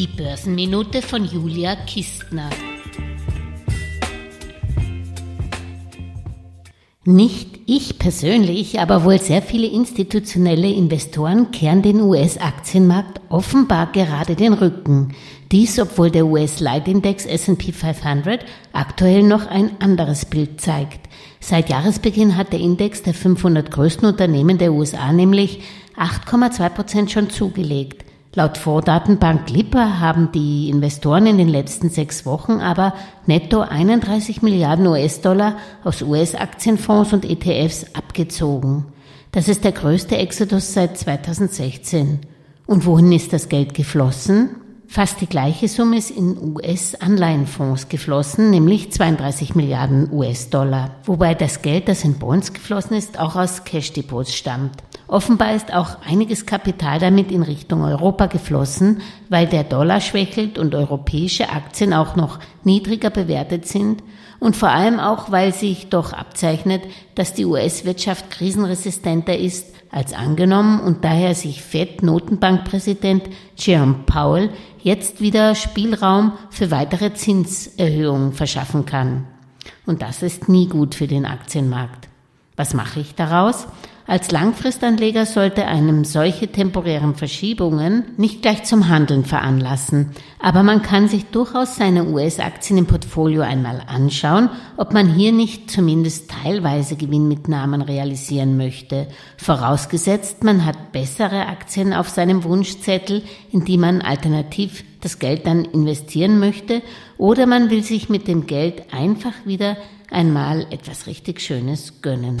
Die Börsenminute von Julia Kistner. Nicht ich persönlich, aber wohl sehr viele institutionelle Investoren kehren den US-Aktienmarkt offenbar gerade den Rücken. Dies, obwohl der US-Leitindex S&P 500 aktuell noch ein anderes Bild zeigt. Seit Jahresbeginn hat der Index der 500 größten Unternehmen der USA nämlich 8,2 Prozent schon zugelegt. Laut Vordatenbank Lipper haben die Investoren in den letzten sechs Wochen aber netto 31 Milliarden US-Dollar aus US-Aktienfonds und ETFs abgezogen. Das ist der größte Exodus seit 2016. Und wohin ist das Geld geflossen? Fast die gleiche Summe ist in US-Anleihenfonds geflossen, nämlich 32 Milliarden US-Dollar. Wobei das Geld, das in Bonds geflossen ist, auch aus Cash-Depots stammt. Offenbar ist auch einiges Kapital damit in Richtung Europa geflossen, weil der Dollar schwächelt und europäische Aktien auch noch niedriger bewertet sind und vor allem auch, weil sich doch abzeichnet, dass die US-Wirtschaft krisenresistenter ist als angenommen und daher sich Fed-Notenbankpräsident Jerome Powell jetzt wieder Spielraum für weitere Zinserhöhungen verschaffen kann. Und das ist nie gut für den Aktienmarkt. Was mache ich daraus? Als Langfristanleger sollte einem solche temporären Verschiebungen nicht gleich zum Handeln veranlassen. Aber man kann sich durchaus seine US-Aktien im Portfolio einmal anschauen, ob man hier nicht zumindest teilweise Gewinnmitnahmen realisieren möchte. Vorausgesetzt, man hat bessere Aktien auf seinem Wunschzettel, in die man alternativ das Geld dann investieren möchte, oder man will sich mit dem Geld einfach wieder einmal etwas richtig Schönes gönnen.